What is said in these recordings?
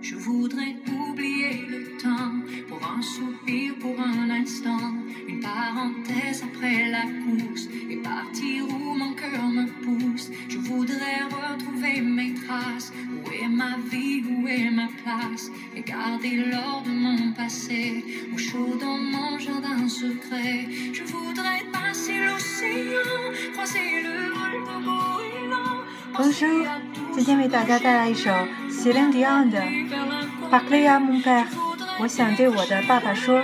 Je voudrais oublier le temps pour un soupir, pour un instant, une parenthèse après la course et partir où mon cœur me pousse. Je voudrais retrouver mes traces. Où est ma vie, est ma place et garder l'or de mon passé au chaud dans mon jardin secret. Je voudrais passer l'océan, croiser le vol de brûlant. Bonjour，今天为大家带来一首 Celine Dion 的《Parlez à mon père》，我想对我的爸爸说。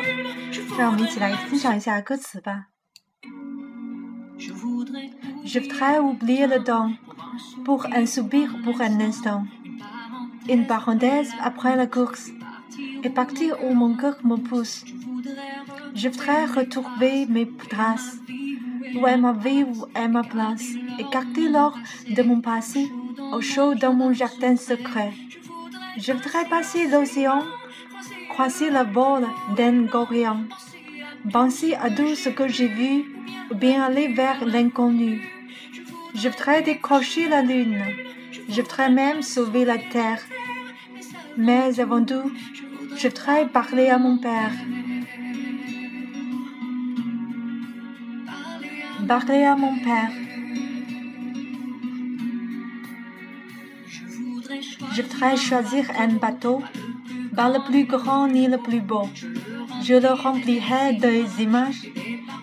让我们一起来欣赏一下歌词吧。Je voudrais oublier le temps pour un soupir pour un instant, une parenthèse après la course et partir où mon cœur me pousse. Je voudrais retrouver mes traces, où est ma vie, où est ma place, et garder l'or de mon passé au chaud dans mon jardin secret. Je voudrais passer l'océan, croiser la vol d'un gorillon, penser à tout ce que j'ai vu, bien aller vers l'inconnu. Je voudrais décrocher la lune, je voudrais même sauver la terre. Mais avant tout, je voudrais parler à mon père. Parler à mon père. Je voudrais choisir un bateau, pas le plus grand ni le plus beau. Je le remplirai des images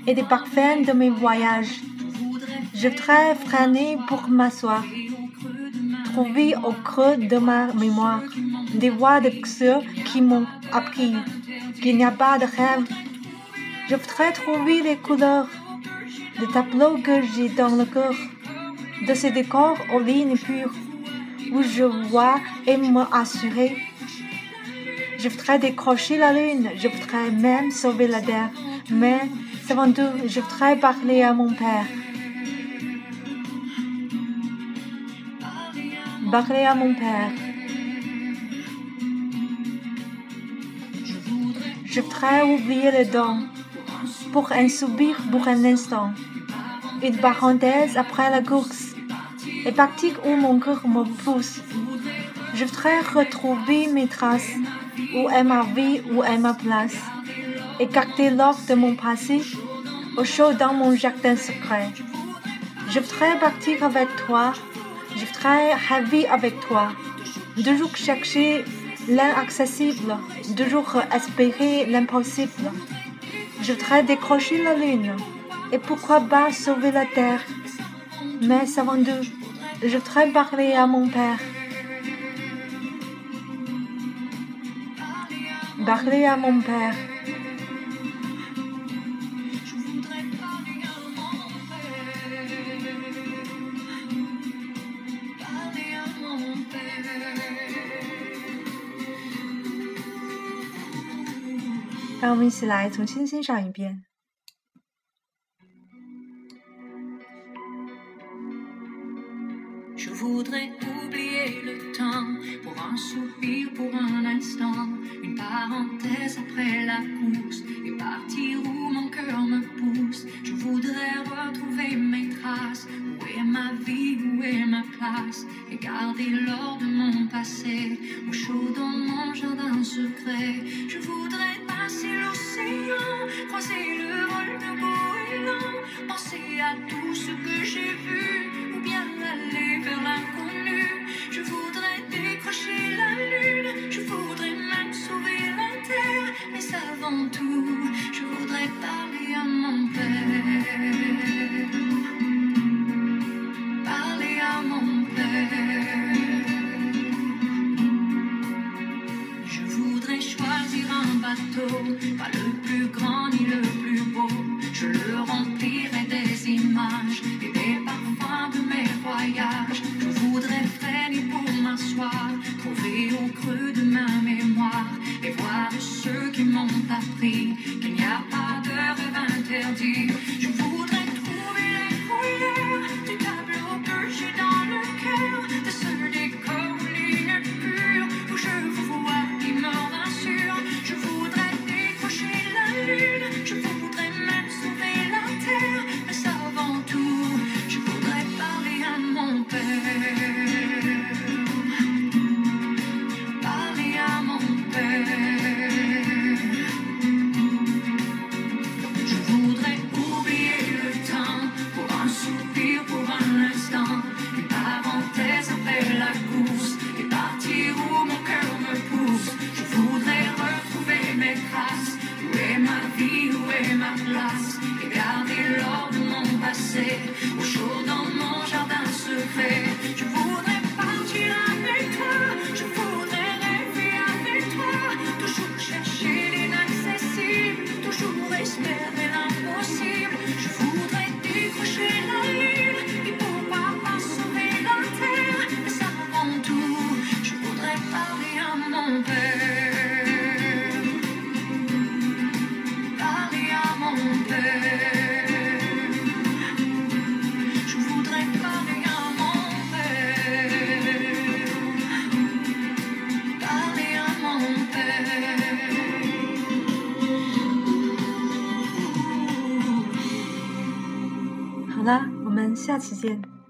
et des parfums de mes voyages. Je voudrais freiner pour m'asseoir, trouver au creux de ma mémoire des voix de ceux qui m'ont appris qu'il n'y a pas de rêve. Je voudrais trouver les couleurs des tableaux que j'ai dans le cœur, de ces décors aux lignes pures où je vois et me assurer. Je voudrais décrocher la lune, je voudrais même sauver la terre, mais avant tout, je voudrais parler à mon père. Parler à mon père. Je voudrais oublier le temps pour un soupir pour un instant, une parenthèse après la course et partir où mon cœur me pousse. Je voudrais retrouver mes traces, où est ma vie, où est ma place, et garder l'or de mon passé au chaud dans mon jardin secret. Je voudrais partir avec toi, je voudrais rêver avec toi, toujours chercher l'inaccessible, toujours espérer l'impossible. Je voudrais décrocher la lune, et pourquoi pas sauver la terre? Mais avant tout, je voudrais parler à mon père. Parler à mon père. 让我们一起来重新欣赏一遍。 Je voudrais oublier le temps pour un soupir, pour un instant, une parenthèse après la course et partir où mon cœur me pousse. Je voudrais retrouver mes traces. Ma vie, où est ma place et garder l'or de mon passé au chaud dans mon jardin secret. Je voudrais passer l'océan, croiser le vol de goéland, penser à tout ce que j'ai vu ou bien aller vers l'inconnu. Je voudrais décrocher la lune, je voudrais même sauver la terre, mais avant tout, je voudrais parler à mon père. Je voudrais choisir un bateau, pas le plus grand ni le plus beau. Je le remplirai des images et des parfums de mes voyages. 下期见。